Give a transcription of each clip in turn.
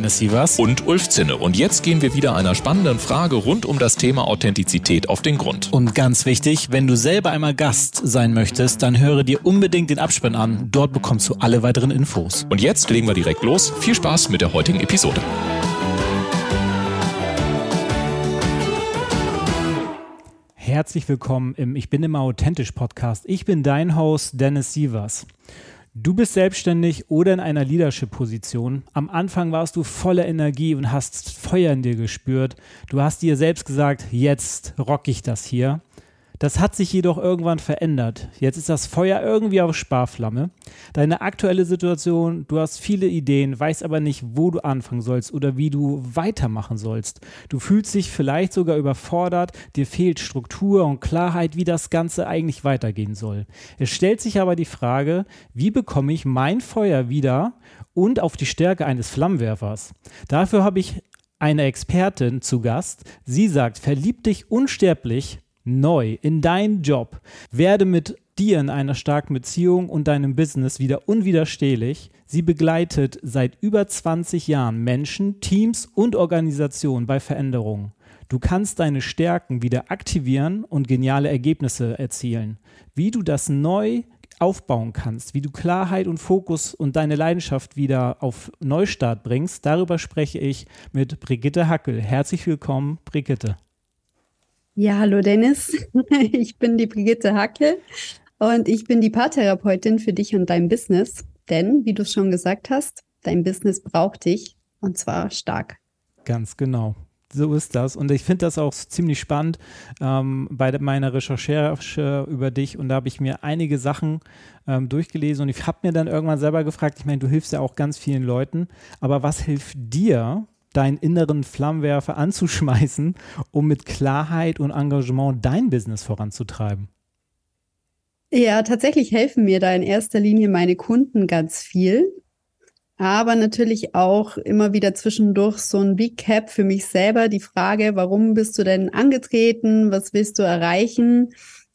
Dennis Sievers und Ulf Zinne. Und jetzt gehen wir wieder einer spannenden Frage rund um das Thema Authentizität auf den Grund. Und ganz wichtig, wenn du selber einmal Gast sein möchtest, dann höre dir unbedingt den Abspann an. Dort bekommst du alle weiteren Infos. Und jetzt legen wir direkt los. Viel Spaß mit der heutigen Episode. Herzlich willkommen im Ich bin immer authentisch Podcast. Ich bin dein Host Dennis Sievers. Du bist selbstständig oder in einer Leadership-Position. Am Anfang warst du voller Energie und hast Feuer in dir gespürt. Du hast dir selbst gesagt, jetzt rock ich das hier. Das hat sich jedoch irgendwann verändert. Jetzt ist das Feuer irgendwie auf Sparflamme. Deine aktuelle Situation, du hast viele Ideen, weißt aber nicht, wo du anfangen sollst oder wie du weitermachen sollst. Du fühlst dich vielleicht sogar überfordert, dir fehlt Struktur und Klarheit, wie das Ganze eigentlich weitergehen soll. Es stellt sich aber die Frage, wie bekomme ich mein Feuer wieder und auf die Stärke eines Flammenwerfers? Dafür habe ich eine Expertin zu Gast. Sie sagt, verlieb dich unsterblich neu in deinen Job. Werde mit dir in einer starken Beziehung und deinem Business wieder unwiderstehlich. Sie begleitet seit über 20 Jahren Menschen, Teams und Organisationen bei Veränderungen. Du kannst deine Stärken wieder aktivieren und geniale Ergebnisse erzielen. Wie du das neu aufbauen kannst, wie du Klarheit und Fokus und deine Leidenschaft wieder auf Neustart bringst, darüber spreche ich mit Brigitte Hackel. Herzlich willkommen, Brigitte. Ja, hallo Dennis. Ich bin die Brigitte Hackel und ich bin die Paartherapeutin für dich und dein Business. Denn, wie du es schon gesagt hast, dein Business braucht dich und zwar stark. Ganz genau. So ist das. Und ich finde das auch ziemlich spannend ähm, bei meiner Recherche über dich. Und da habe ich mir einige Sachen ähm, durchgelesen und ich habe mir dann irgendwann selber gefragt, ich meine, du hilfst ja auch ganz vielen Leuten, aber was hilft dir, deinen inneren Flammenwerfer anzuschmeißen, um mit Klarheit und Engagement dein Business voranzutreiben? Ja, tatsächlich helfen mir da in erster Linie meine Kunden ganz viel. Aber natürlich auch immer wieder zwischendurch so ein Recap für mich selber. Die Frage, warum bist du denn angetreten? Was willst du erreichen?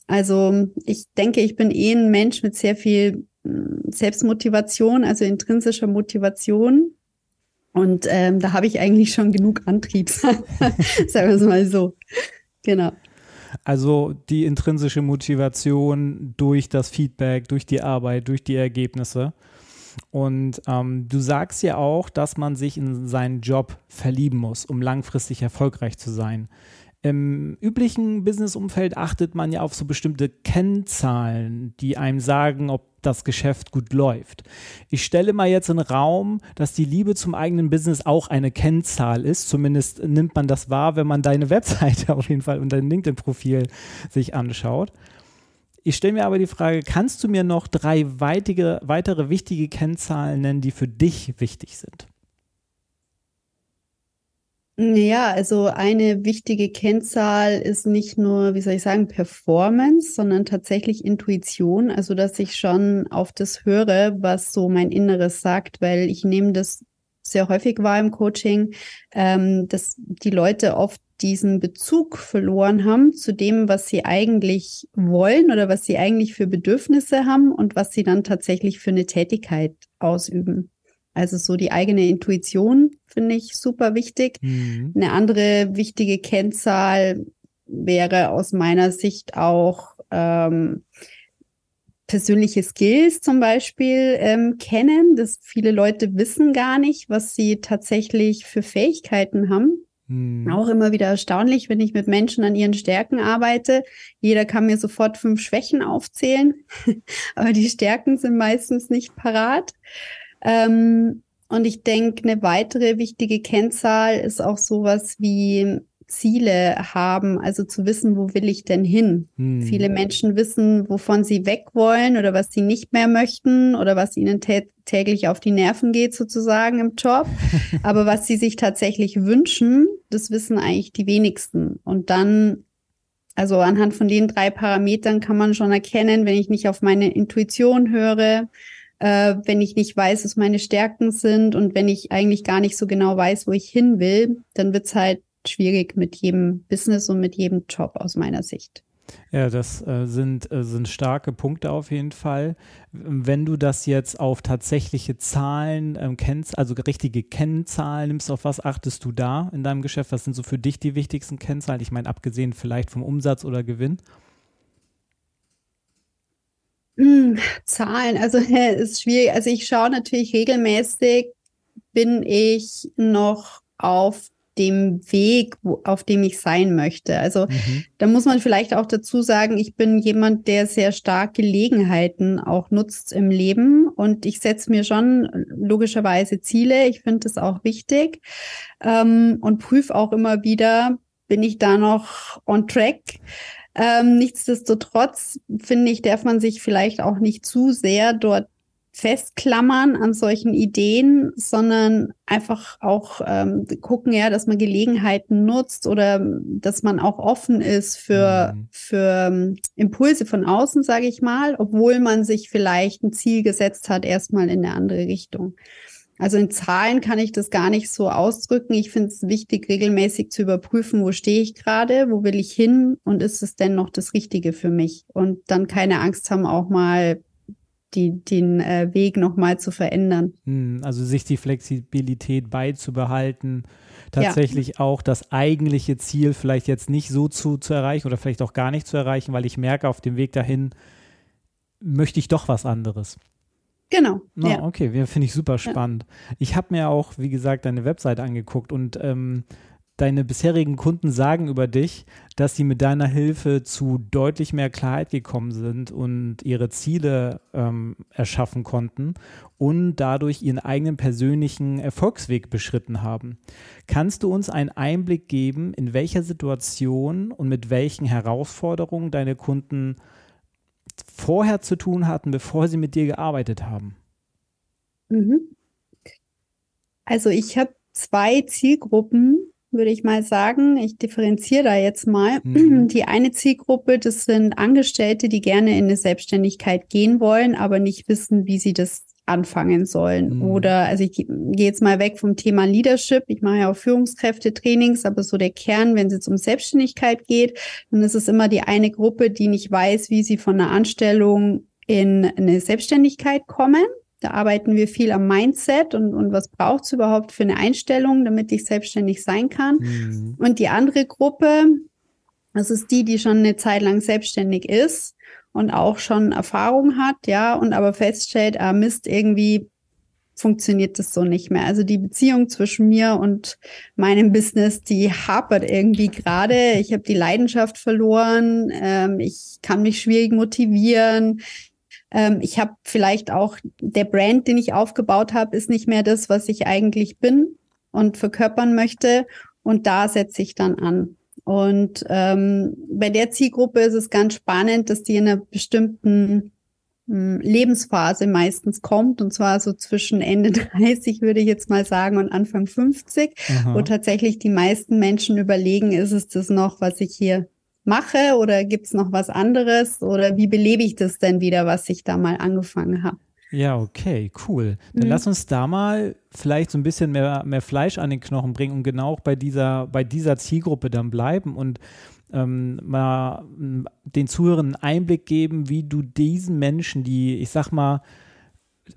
Also ich denke, ich bin eh ein Mensch mit sehr viel hm, Selbstmotivation, also intrinsischer Motivation. Und ähm, da habe ich eigentlich schon genug Antrieb, sagen wir es mal so. Genau. Also die intrinsische Motivation durch das Feedback, durch die Arbeit, durch die Ergebnisse. Und ähm, du sagst ja auch, dass man sich in seinen Job verlieben muss, um langfristig erfolgreich zu sein. Im üblichen Businessumfeld achtet man ja auf so bestimmte Kennzahlen, die einem sagen, ob das Geschäft gut läuft. Ich stelle mal jetzt in den Raum, dass die Liebe zum eigenen Business auch eine Kennzahl ist. Zumindest nimmt man das wahr, wenn man deine Webseite auf jeden Fall und dein LinkedIn-Profil sich anschaut. Ich stelle mir aber die Frage, kannst du mir noch drei weitere, weitere wichtige Kennzahlen nennen, die für dich wichtig sind? Ja, also eine wichtige Kennzahl ist nicht nur, wie soll ich sagen, Performance, sondern tatsächlich Intuition. Also, dass ich schon auf das höre, was so mein Inneres sagt, weil ich nehme das sehr häufig wahr im Coaching, ähm, dass die Leute oft diesen Bezug verloren haben zu dem, was sie eigentlich wollen oder was sie eigentlich für Bedürfnisse haben und was sie dann tatsächlich für eine Tätigkeit ausüben. Also so die eigene Intuition finde ich super wichtig. Mhm. Eine andere wichtige Kennzahl wäre aus meiner Sicht auch ähm, persönliche Skills zum Beispiel ähm, kennen. Das viele Leute wissen gar nicht, was sie tatsächlich für Fähigkeiten haben. Mhm. Auch immer wieder erstaunlich, wenn ich mit Menschen an ihren Stärken arbeite. Jeder kann mir sofort fünf Schwächen aufzählen, aber die Stärken sind meistens nicht parat. Ähm, und ich denke, eine weitere wichtige Kennzahl ist auch sowas wie Ziele haben, also zu wissen, wo will ich denn hin? Hm. Viele Menschen wissen, wovon sie weg wollen oder was sie nicht mehr möchten oder was ihnen täglich auf die Nerven geht, sozusagen im Job. Aber was sie sich tatsächlich wünschen, das wissen eigentlich die wenigsten. Und dann, also anhand von den drei Parametern kann man schon erkennen, wenn ich nicht auf meine Intuition höre, äh, wenn ich nicht weiß, was meine Stärken sind und wenn ich eigentlich gar nicht so genau weiß, wo ich hin will, dann wird es halt schwierig mit jedem Business und mit jedem Job aus meiner Sicht. Ja, das äh, sind, äh, sind starke Punkte auf jeden Fall. Wenn du das jetzt auf tatsächliche Zahlen ähm, kennst, also richtige Kennzahlen nimmst, auf was achtest du da in deinem Geschäft? Was sind so für dich die wichtigsten Kennzahlen? Ich meine, abgesehen vielleicht vom Umsatz oder Gewinn? Hm, Zahlen, also ist schwierig. Also ich schaue natürlich regelmäßig, bin ich noch auf dem Weg, wo, auf dem ich sein möchte. Also mhm. da muss man vielleicht auch dazu sagen, ich bin jemand, der sehr stark Gelegenheiten auch nutzt im Leben und ich setze mir schon logischerweise Ziele. Ich finde das auch wichtig ähm, und prüfe auch immer wieder, bin ich da noch on track? Ähm, nichtsdestotrotz finde ich, darf man sich vielleicht auch nicht zu sehr dort festklammern an solchen Ideen, sondern einfach auch ähm, gucken, ja, dass man Gelegenheiten nutzt oder dass man auch offen ist für, mhm. für ähm, Impulse von außen, sage ich mal, obwohl man sich vielleicht ein Ziel gesetzt hat, erstmal in eine andere Richtung. Also in Zahlen kann ich das gar nicht so ausdrücken. Ich finde es wichtig, regelmäßig zu überprüfen, wo stehe ich gerade, wo will ich hin und ist es denn noch das Richtige für mich? Und dann keine Angst haben, auch mal die, den äh, Weg nochmal zu verändern. Hm, also sich die Flexibilität beizubehalten, tatsächlich ja. auch das eigentliche Ziel vielleicht jetzt nicht so zu, zu erreichen oder vielleicht auch gar nicht zu erreichen, weil ich merke, auf dem Weg dahin möchte ich doch was anderes. Genau. No, ja. Okay, finde ich super spannend. Ja. Ich habe mir auch, wie gesagt, deine Website angeguckt und ähm, deine bisherigen Kunden sagen über dich, dass sie mit deiner Hilfe zu deutlich mehr Klarheit gekommen sind und ihre Ziele ähm, erschaffen konnten und dadurch ihren eigenen persönlichen Erfolgsweg beschritten haben. Kannst du uns einen Einblick geben, in welcher Situation und mit welchen Herausforderungen deine Kunden vorher zu tun hatten, bevor sie mit dir gearbeitet haben? Mhm. Also ich habe zwei Zielgruppen, würde ich mal sagen. Ich differenziere da jetzt mal. Mhm. Die eine Zielgruppe, das sind Angestellte, die gerne in eine Selbstständigkeit gehen wollen, aber nicht wissen, wie sie das anfangen sollen. Mhm. Oder, also ich gehe jetzt mal weg vom Thema Leadership. Ich mache ja auch Führungskräfte-Trainings, aber so der Kern, wenn es jetzt um Selbstständigkeit geht, dann ist es immer die eine Gruppe, die nicht weiß, wie sie von einer Anstellung in eine Selbstständigkeit kommen. Da arbeiten wir viel am Mindset und, und was braucht es überhaupt für eine Einstellung, damit ich selbstständig sein kann. Mhm. Und die andere Gruppe, das ist die, die schon eine Zeit lang selbstständig ist und auch schon Erfahrung hat, ja, und aber feststellt, ah Mist, irgendwie funktioniert das so nicht mehr. Also die Beziehung zwischen mir und meinem Business, die hapert irgendwie gerade. Ich habe die Leidenschaft verloren. Ähm, ich kann mich schwierig motivieren. Ähm, ich habe vielleicht auch der Brand, den ich aufgebaut habe, ist nicht mehr das, was ich eigentlich bin und verkörpern möchte. Und da setze ich dann an. Und ähm, bei der Zielgruppe ist es ganz spannend, dass die in einer bestimmten hm, Lebensphase meistens kommt, und zwar so zwischen Ende 30, würde ich jetzt mal sagen, und Anfang 50, Aha. wo tatsächlich die meisten Menschen überlegen, ist es das noch, was ich hier mache oder gibt es noch was anderes oder wie belebe ich das denn wieder, was ich da mal angefangen habe? Ja, okay, cool. Dann mhm. lass uns da mal vielleicht so ein bisschen mehr, mehr Fleisch an den Knochen bringen und genau auch bei dieser, bei dieser Zielgruppe dann bleiben und ähm, mal den Zuhörern einen Einblick geben, wie du diesen Menschen, die, ich sag mal,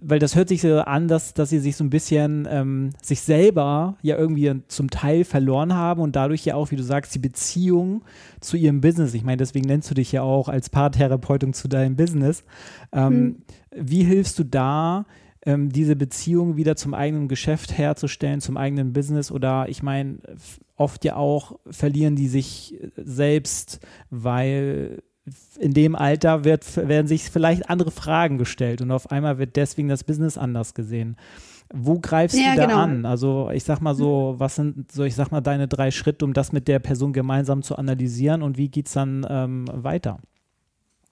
weil das hört sich so an, dass, dass sie sich so ein bisschen ähm, sich selber ja irgendwie zum Teil verloren haben und dadurch ja auch, wie du sagst, die Beziehung zu ihrem Business. Ich meine, deswegen nennst du dich ja auch als Paartherapeutin zu deinem Business. Ähm, hm. Wie hilfst du da, ähm, diese Beziehung wieder zum eigenen Geschäft herzustellen, zum eigenen Business? Oder ich meine, oft ja auch verlieren die sich selbst, weil in dem Alter wird, werden sich vielleicht andere Fragen gestellt und auf einmal wird deswegen das Business anders gesehen. Wo greifst ja, du da genau. an? Also ich sag mal so, was sind so, ich sag mal, deine drei Schritte, um das mit der Person gemeinsam zu analysieren und wie geht es dann ähm, weiter?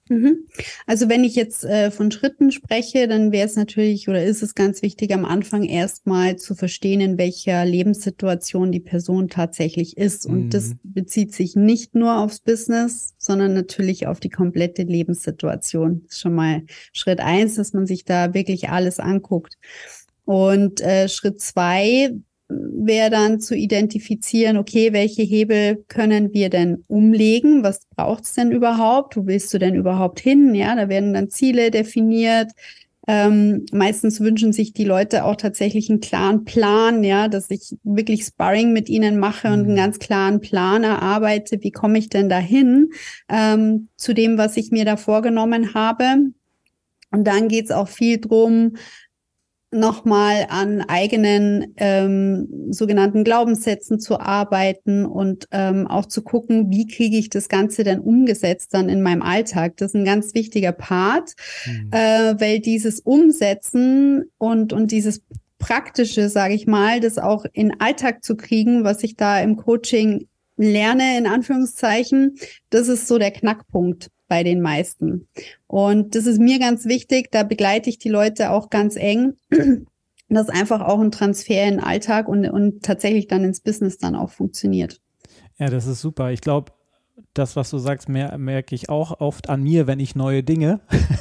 Mhm. Also wenn ich jetzt äh, von Schritten spreche, dann wäre es natürlich oder ist es ganz wichtig, am Anfang erstmal zu verstehen, in welcher Lebenssituation die Person tatsächlich ist. Und mhm. das bezieht sich nicht nur aufs Business, sondern natürlich auf die komplette Lebenssituation. Das ist schon mal Schritt eins, dass man sich da wirklich alles anguckt. Und äh, Schritt zwei wäre dann zu identifizieren, okay, welche Hebel können wir denn umlegen? Was braucht es denn überhaupt? Wo willst du denn überhaupt hin? Ja, da werden dann Ziele definiert. Ähm, meistens wünschen sich die Leute auch tatsächlich einen klaren Plan, ja, dass ich wirklich Sparring mit ihnen mache und einen mhm. ganz klaren Plan erarbeite. Wie komme ich denn dahin ähm, zu dem, was ich mir da vorgenommen habe? Und dann geht es auch viel drum, nochmal an eigenen ähm, sogenannten Glaubenssätzen zu arbeiten und ähm, auch zu gucken, wie kriege ich das Ganze denn umgesetzt dann in meinem Alltag. Das ist ein ganz wichtiger Part, mhm. äh, weil dieses Umsetzen und, und dieses Praktische, sage ich mal, das auch in Alltag zu kriegen, was ich da im Coaching lerne, in Anführungszeichen, das ist so der Knackpunkt bei den meisten. Und das ist mir ganz wichtig, da begleite ich die Leute auch ganz eng. dass einfach auch ein Transfer in den Alltag und, und tatsächlich dann ins Business dann auch funktioniert. Ja, das ist super. Ich glaube, das, was du sagst, mer merke ich auch oft an mir, wenn ich neue Dinge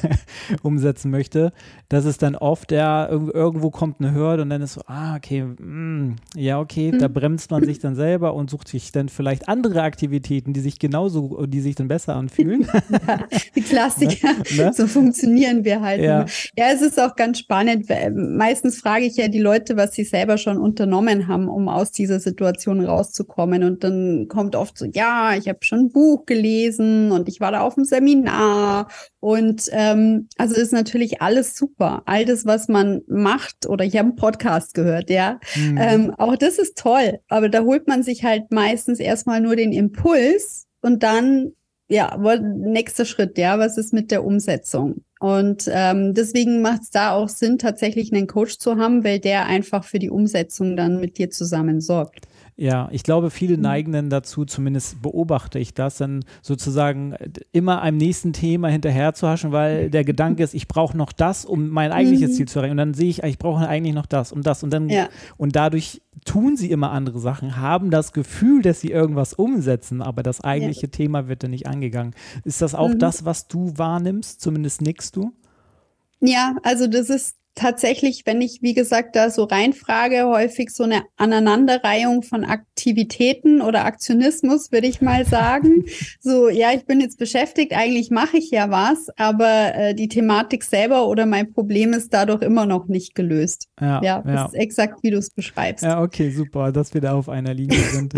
umsetzen möchte. Das ist dann oft, ja, irgendwo kommt eine Hürde und dann ist so, ah, okay, mm, ja, okay, mhm. da bremst man sich dann selber und sucht sich dann vielleicht andere Aktivitäten, die sich genauso, die sich dann besser anfühlen. ja, die Klassiker, ne? ne? so funktionieren wir halt. Ja. ja, es ist auch ganz spannend. Meistens frage ich ja die Leute, was sie selber schon unternommen haben, um aus dieser Situation rauszukommen. Und dann kommt oft so, ja, ich habe schon ein Buch gelesen und ich war da auf dem Seminar und ähm, also ist natürlich alles super. All das, was man macht, oder ich habe einen Podcast gehört, ja. Mhm. Ähm, auch das ist toll. Aber da holt man sich halt meistens erstmal nur den Impuls und dann, ja, nächster Schritt, ja, was ist mit der Umsetzung? Und ähm, deswegen macht es da auch Sinn, tatsächlich einen Coach zu haben, weil der einfach für die Umsetzung dann mit dir zusammen sorgt. Ja, ich glaube, viele mhm. neigen dann dazu, zumindest beobachte ich das, dann sozusagen immer einem nächsten Thema hinterher zu haschen, weil der Gedanke ist, ich brauche noch das, um mein eigentliches mhm. Ziel zu erreichen. Und dann sehe ich, ich brauche eigentlich noch das und das. Und dann ja. und dadurch tun sie immer andere Sachen, haben das Gefühl, dass sie irgendwas umsetzen, aber das eigentliche ja. Thema wird dann nicht angegangen. Ist das auch mhm. das, was du wahrnimmst? Zumindest nickst du? Ja, also das ist tatsächlich, wenn ich, wie gesagt, da so reinfrage, häufig so eine Aneinanderreihung von Aktivitäten oder Aktionismus, würde ich mal sagen. so, ja, ich bin jetzt beschäftigt, eigentlich mache ich ja was, aber äh, die Thematik selber oder mein Problem ist dadurch immer noch nicht gelöst. Ja, ja das ja. ist exakt, wie du es beschreibst. Ja, okay, super, dass wir da auf einer Linie sind.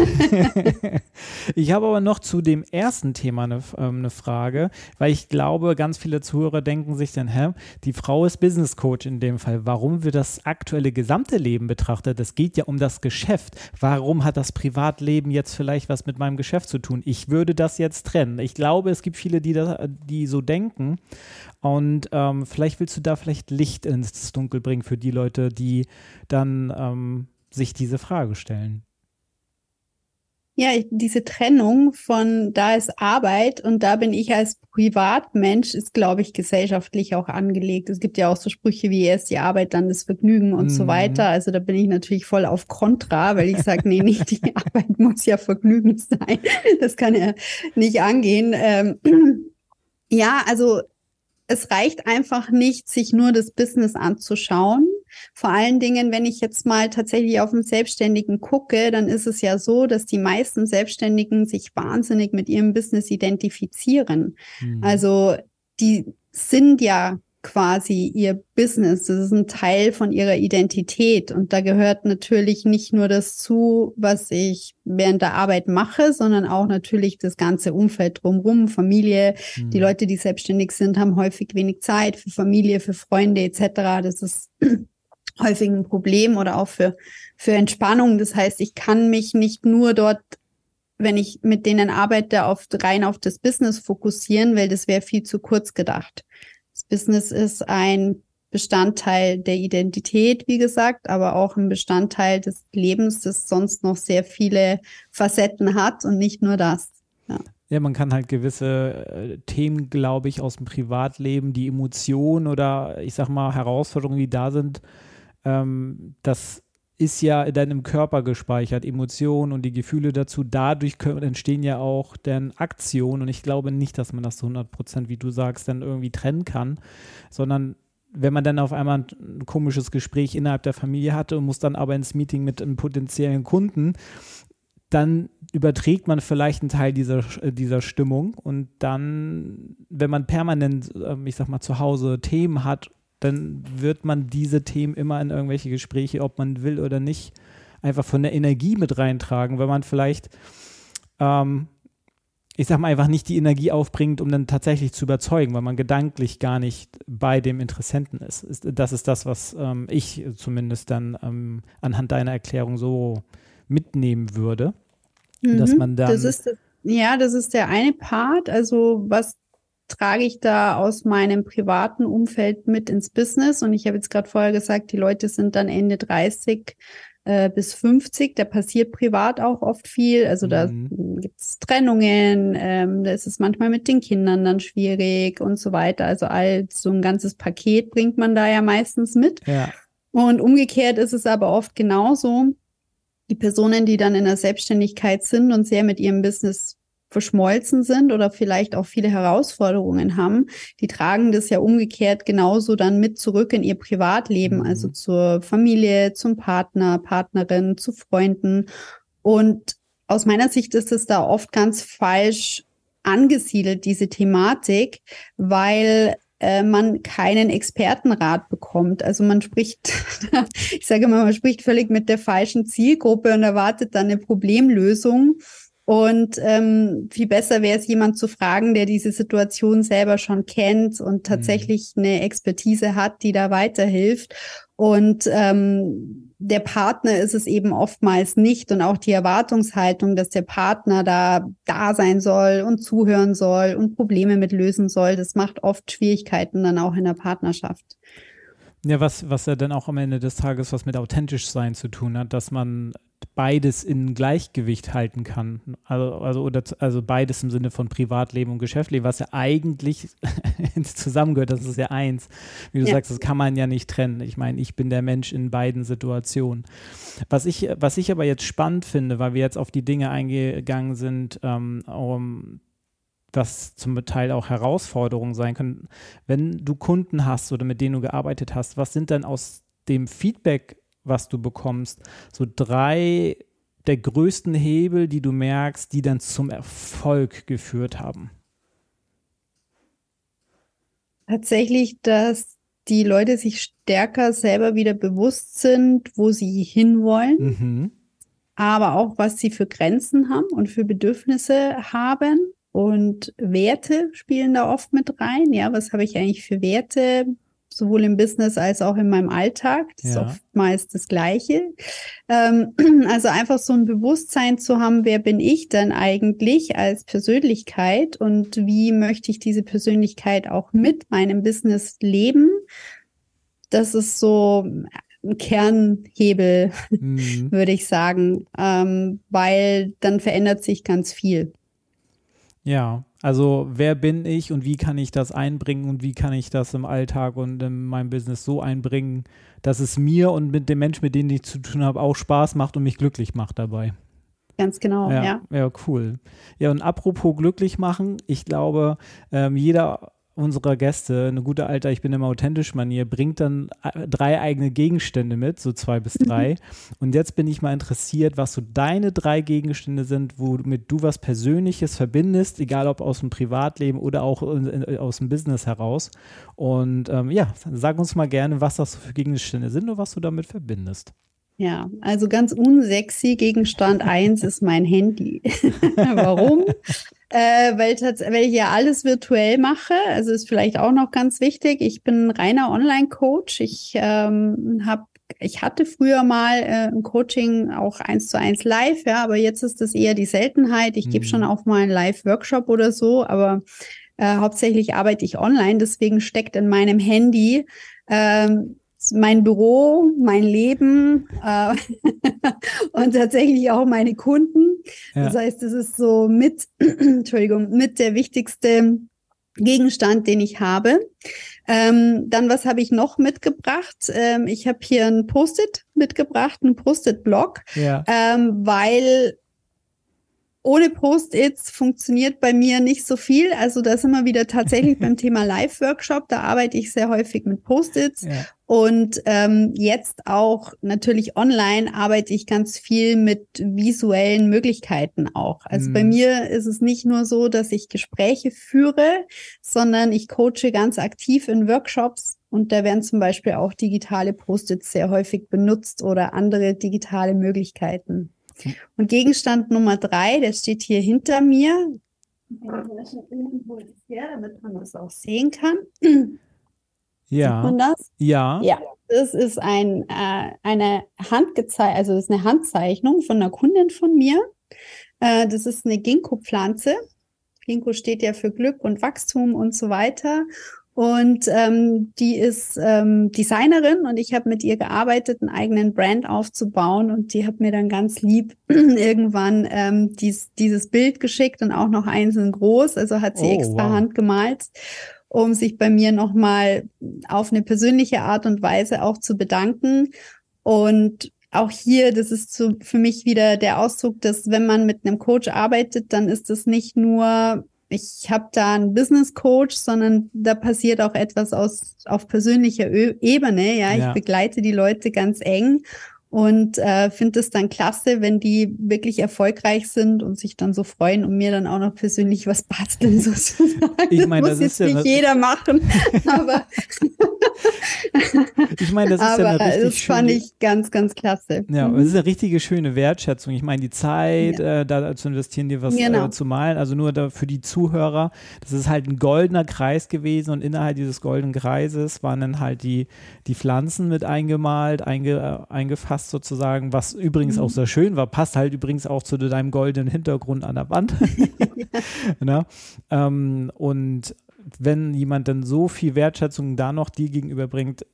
ich habe aber noch zu dem ersten Thema eine, ähm, eine Frage, weil ich glaube, ganz viele Zuhörer denken sich dann, hä, die Frau ist Business Coach in dem dem Fall, warum wird das aktuelle gesamte Leben betrachtet? Das geht ja um das Geschäft. Warum hat das Privatleben jetzt vielleicht was mit meinem Geschäft zu tun? Ich würde das jetzt trennen. Ich glaube, es gibt viele, die, das, die so denken. Und ähm, vielleicht willst du da vielleicht Licht ins Dunkel bringen für die Leute, die dann ähm, sich diese Frage stellen. Ja, diese Trennung von da ist Arbeit und da bin ich als Privatmensch, ist, glaube ich, gesellschaftlich auch angelegt. Es gibt ja auch so Sprüche wie erst die Arbeit, dann das Vergnügen und mm. so mhm. weiter. Also da bin ich natürlich voll auf Kontra, weil ich sage, nee, nicht die Arbeit muss ja Vergnügen sein. Das kann ja nicht angehen. Ähm, ja, also es reicht einfach nicht, sich nur das Business anzuschauen. Vor allen Dingen, wenn ich jetzt mal tatsächlich auf den Selbstständigen gucke, dann ist es ja so, dass die meisten Selbstständigen sich wahnsinnig mit ihrem Business identifizieren. Mhm. Also die sind ja quasi ihr Business. Das ist ein Teil von ihrer Identität. Und da gehört natürlich nicht nur das zu, was ich während der Arbeit mache, sondern auch natürlich das ganze Umfeld drumherum, Familie. Mhm. Die Leute, die selbstständig sind, haben häufig wenig Zeit für Familie, für Freunde etc. Das ist häufig ein Problem oder auch für, für Entspannung. Das heißt, ich kann mich nicht nur dort wenn ich mit denen arbeite, auf, rein auf das Business fokussieren, weil das wäre viel zu kurz gedacht. Das Business ist ein Bestandteil der Identität, wie gesagt, aber auch ein Bestandteil des Lebens, das sonst noch sehr viele Facetten hat und nicht nur das. Ja. Ja, man kann halt gewisse äh, Themen, glaube ich, aus dem Privatleben, die Emotionen oder ich sag mal Herausforderungen, die da sind, ähm, das ist ja in deinem Körper gespeichert, Emotionen und die Gefühle dazu. Dadurch entstehen ja auch dann Aktionen und ich glaube nicht, dass man das zu 100 Prozent, wie du sagst, dann irgendwie trennen kann, sondern wenn man dann auf einmal ein komisches Gespräch innerhalb der Familie hatte und muss dann aber ins Meeting mit einem potenziellen Kunden, dann überträgt man vielleicht einen Teil dieser, dieser Stimmung und dann, wenn man permanent, ähm, ich sag mal, zu Hause Themen hat, dann wird man diese Themen immer in irgendwelche Gespräche, ob man will oder nicht, einfach von der Energie mit reintragen, weil man vielleicht ähm, ich sag mal, einfach nicht die Energie aufbringt, um dann tatsächlich zu überzeugen, weil man gedanklich gar nicht bei dem Interessenten ist. das ist das, was ähm, ich zumindest dann ähm, anhand deiner Erklärung so mitnehmen würde. Mhm, dass man dann. Das ist, ja, das ist der eine Part. Also, was trage ich da aus meinem privaten Umfeld mit ins Business? Und ich habe jetzt gerade vorher gesagt, die Leute sind dann Ende 30 äh, bis 50. Da passiert privat auch oft viel. Also da mhm. gibt es Trennungen, ähm, da ist es manchmal mit den Kindern dann schwierig und so weiter. Also all so ein ganzes Paket bringt man da ja meistens mit. Ja. Und umgekehrt ist es aber oft genauso. Die Personen, die dann in der Selbstständigkeit sind und sehr mit ihrem Business verschmolzen sind oder vielleicht auch viele Herausforderungen haben, die tragen das ja umgekehrt genauso dann mit zurück in ihr Privatleben, also mhm. zur Familie, zum Partner, Partnerin, zu Freunden. Und aus meiner Sicht ist es da oft ganz falsch angesiedelt, diese Thematik, weil äh, man keinen Expertenrat bekommt. Also man spricht, ich sage mal, man spricht völlig mit der falschen Zielgruppe und erwartet dann eine Problemlösung und ähm, viel besser wäre es, jemand zu fragen, der diese Situation selber schon kennt und tatsächlich mhm. eine Expertise hat, die da weiterhilft. Und ähm, der Partner ist es eben oftmals nicht und auch die Erwartungshaltung, dass der Partner da da sein soll und zuhören soll und Probleme mit lösen soll, das macht oft Schwierigkeiten dann auch in der Partnerschaft. Ja, was, was ja dann auch am Ende des Tages was mit authentisch sein zu tun hat, dass man beides in Gleichgewicht halten kann. Also, also, oder, also beides im Sinne von Privatleben und Geschäftsleben, was ja eigentlich zusammengehört, das ist ja eins. Wie du ja. sagst, das kann man ja nicht trennen. Ich meine, ich bin der Mensch in beiden Situationen. Was ich, was ich aber jetzt spannend finde, weil wir jetzt auf die Dinge eingegangen sind, ähm, um was zum Teil auch Herausforderungen sein können. Wenn du Kunden hast oder mit denen du gearbeitet hast, was sind denn aus dem Feedback, was du bekommst, so drei der größten Hebel, die du merkst, die dann zum Erfolg geführt haben? Tatsächlich, dass die Leute sich stärker selber wieder bewusst sind, wo sie hinwollen, mhm. aber auch, was sie für Grenzen haben und für Bedürfnisse haben und Werte spielen da oft mit rein. Ja, was habe ich eigentlich für Werte? Sowohl im Business als auch in meinem Alltag. Das ja. ist oftmals das Gleiche. Ähm, also einfach so ein Bewusstsein zu haben, wer bin ich denn eigentlich als Persönlichkeit und wie möchte ich diese Persönlichkeit auch mit meinem Business leben? Das ist so ein Kernhebel, mhm. würde ich sagen, ähm, weil dann verändert sich ganz viel. Ja, also wer bin ich und wie kann ich das einbringen und wie kann ich das im Alltag und in meinem Business so einbringen, dass es mir und mit dem Menschen, mit dem ich zu tun habe, auch Spaß macht und mich glücklich macht dabei. Ganz genau, ja. Ja, ja cool. Ja, und apropos glücklich machen, ich glaube, ähm, jeder unserer Gäste, eine gute alte Ich bin immer authentisch Manier, bringt dann äh, drei eigene Gegenstände mit, so zwei bis drei. Und jetzt bin ich mal interessiert, was so deine drei Gegenstände sind, womit du was Persönliches verbindest, egal ob aus dem Privatleben oder auch aus dem Business heraus. Und ähm, ja, sag uns mal gerne, was das für Gegenstände sind und was du damit verbindest. Ja, also ganz unsexy Gegenstand 1 ist mein Handy. Warum? Äh, weil, weil ich ja alles virtuell mache. Also ist vielleicht auch noch ganz wichtig. Ich bin reiner Online-Coach. Ich ähm, habe ich hatte früher mal äh, ein Coaching auch eins zu eins live, ja, aber jetzt ist das eher die Seltenheit. Ich mhm. gebe schon auch mal einen Live-Workshop oder so, aber äh, hauptsächlich arbeite ich online. Deswegen steckt in meinem Handy ähm, mein Büro, mein Leben äh, und tatsächlich auch meine Kunden. Ja. Das heißt, es ist so mit, Entschuldigung, mit der wichtigste Gegenstand, den ich habe. Ähm, dann, was habe ich noch mitgebracht? Ähm, ich habe hier ein Post-it mitgebracht, ein Post-it-Block, ja. ähm, weil ohne Post-its funktioniert bei mir nicht so viel. Also da sind wir wieder tatsächlich beim Thema Live-Workshop. Da arbeite ich sehr häufig mit Post-its. Ja. Und ähm, jetzt auch natürlich online arbeite ich ganz viel mit visuellen Möglichkeiten auch. Also mhm. bei mir ist es nicht nur so, dass ich Gespräche führe, sondern ich coache ganz aktiv in Workshops und da werden zum Beispiel auch digitale Post-its sehr häufig benutzt oder andere digitale Möglichkeiten. Und Gegenstand Nummer drei, der steht hier hinter mir. Damit man das auch sehen kann. Ja. Sieht man das? Ja. Ja. Das ist ein, äh, eine Handgezei also das ist eine Handzeichnung von einer Kundin von mir. Äh, das ist eine Ginkgo-Pflanze. Ginkgo steht ja für Glück und Wachstum und so weiter. Und ähm, die ist ähm, Designerin und ich habe mit ihr gearbeitet, einen eigenen Brand aufzubauen. Und die hat mir dann ganz lieb irgendwann ähm, dies, dieses Bild geschickt und auch noch einzeln groß. Also hat sie oh, extra wow. handgemalt, um sich bei mir nochmal auf eine persönliche Art und Weise auch zu bedanken. Und auch hier, das ist so für mich wieder der Ausdruck, dass wenn man mit einem Coach arbeitet, dann ist das nicht nur ich habe da einen Business Coach, sondern da passiert auch etwas aus, auf persönlicher Ö Ebene. Ja, ich ja. begleite die Leute ganz eng und äh, finde es dann klasse, wenn die wirklich erfolgreich sind und sich dann so freuen und mir dann auch noch persönlich was basteln sozusagen. Ich meine, das, das muss jetzt ja nicht jeder machen, aber ich meine, das ist aber ja eine richtig das fand ich ganz, ganz klasse. Ja, mhm. das ist eine richtige schöne Wertschätzung. Ich meine, die Zeit, ja. äh, da zu investieren, dir was genau. äh, zu malen, also nur da für die Zuhörer, das ist halt ein goldener Kreis gewesen und innerhalb dieses goldenen Kreises waren dann halt die, die Pflanzen mit eingemalt, einge, äh, eingefasst passt sozusagen, was übrigens mhm. auch sehr schön war, passt halt übrigens auch zu deinem goldenen Hintergrund an der Wand. ja. ähm, und wenn jemand dann so viel Wertschätzung da noch dir gegenüberbringt,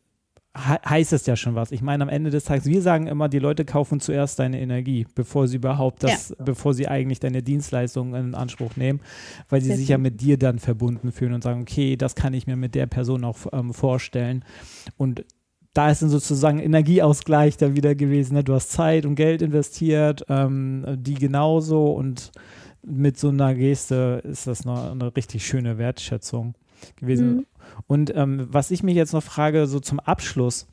heißt es ja schon was. Ich meine, am Ende des Tages, wir sagen immer, die Leute kaufen zuerst deine Energie, bevor sie überhaupt das, ja. bevor sie eigentlich deine Dienstleistungen in Anspruch nehmen, weil sie sich ja mit dir dann verbunden fühlen und sagen, okay, das kann ich mir mit der Person auch ähm, vorstellen. Und da ist dann sozusagen Energieausgleich dann wieder gewesen. Ne? Du hast Zeit und Geld investiert, ähm, die genauso und mit so einer Geste ist das noch eine richtig schöne Wertschätzung gewesen. Mhm. Und ähm, was ich mich jetzt noch frage, so zum Abschluss,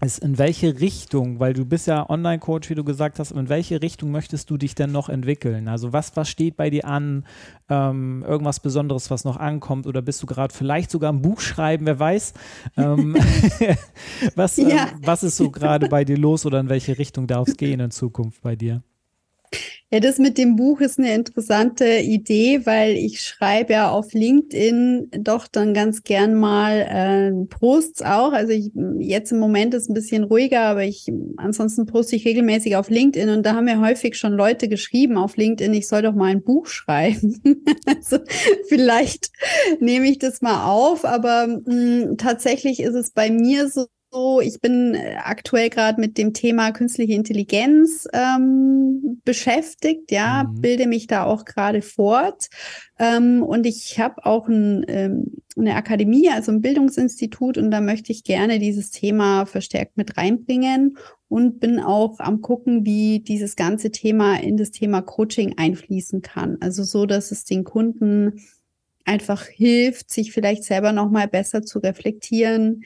ist, in welche Richtung, weil du bist ja Online-Coach, wie du gesagt hast, in welche Richtung möchtest du dich denn noch entwickeln? Also was, was steht bei dir an? Ähm, irgendwas Besonderes, was noch ankommt? Oder bist du gerade vielleicht sogar ein Buch schreiben, wer weiß? Ähm, was, ja. ähm, was ist so gerade bei dir los oder in welche Richtung darf es gehen in Zukunft bei dir? Ja, das mit dem Buch ist eine interessante Idee, weil ich schreibe ja auf LinkedIn doch dann ganz gern mal äh, Posts auch. Also ich, jetzt im Moment ist ein bisschen ruhiger, aber ich ansonsten poste ich regelmäßig auf LinkedIn und da haben mir häufig schon Leute geschrieben auf LinkedIn, ich soll doch mal ein Buch schreiben. also vielleicht nehme ich das mal auf, aber mh, tatsächlich ist es bei mir so, so, ich bin äh, aktuell gerade mit dem Thema künstliche Intelligenz ähm, beschäftigt, ja, mhm. bilde mich da auch gerade fort. Ähm, und ich habe auch ein, ähm, eine Akademie, also ein Bildungsinstitut, und da möchte ich gerne dieses Thema verstärkt mit reinbringen und bin auch am gucken, wie dieses ganze Thema in das Thema Coaching einfließen kann. Also so, dass es den Kunden einfach hilft, sich vielleicht selber noch mal besser zu reflektieren,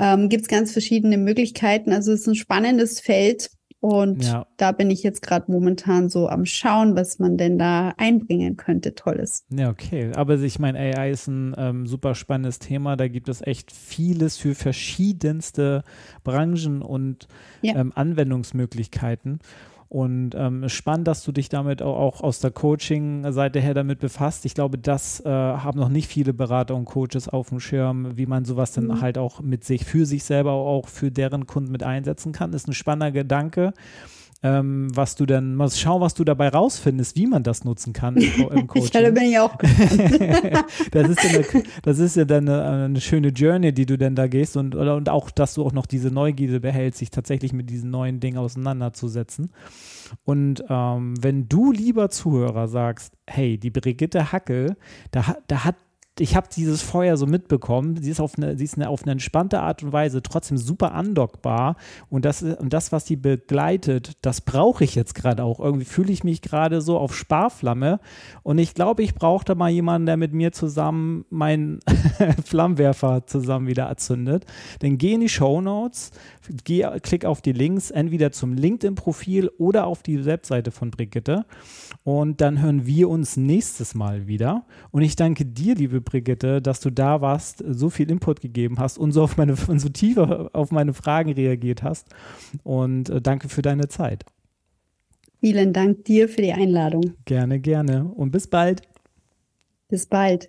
ähm, gibt es ganz verschiedene Möglichkeiten. Also es ist ein spannendes Feld und ja. da bin ich jetzt gerade momentan so am Schauen, was man denn da einbringen könnte. Tolles. Ja, okay. Aber ich meine, AI ist ein ähm, super spannendes Thema. Da gibt es echt vieles für verschiedenste Branchen und ja. ähm, Anwendungsmöglichkeiten. Und ähm, spannend, dass du dich damit auch, auch aus der Coaching-Seite her damit befasst. Ich glaube, das äh, haben noch nicht viele Berater und Coaches auf dem Schirm, wie man sowas dann mhm. halt auch mit sich, für sich selber, auch für deren Kunden mit einsetzen kann. Ist ein spannender Gedanke. Ähm, was du dann, mal schau, was du dabei rausfindest, wie man das nutzen kann im, im Coaching. da bin ich auch. das, ist ja eine, das ist ja dann eine, eine, schöne Journey, die du dann da gehst und, und auch, dass du auch noch diese Neugierde behältst, sich tatsächlich mit diesen neuen Dingen auseinanderzusetzen. Und ähm, wenn du, lieber Zuhörer, sagst, hey, die Brigitte Hackel, da, da hat ich habe dieses Feuer so mitbekommen. Sie ist auf eine, sie ist eine, auf eine entspannte Art und Weise trotzdem super andockbar. Und das, und das was sie begleitet, das brauche ich jetzt gerade auch. Irgendwie fühle ich mich gerade so auf Sparflamme. Und ich glaube, ich brauche da mal jemanden, der mit mir zusammen meinen Flammenwerfer zusammen wieder erzündet. Dann geh in die Show Notes, geh, klick auf die Links, entweder zum LinkedIn-Profil oder auf die Webseite von Brigitte. Und dann hören wir uns nächstes Mal wieder. Und ich danke dir, liebe Brigitte, dass du da warst, so viel Input gegeben hast und so auf meine, so tiefer auf meine Fragen reagiert hast. Und äh, danke für deine Zeit. Vielen Dank dir für die Einladung. Gerne, gerne. Und bis bald. Bis bald.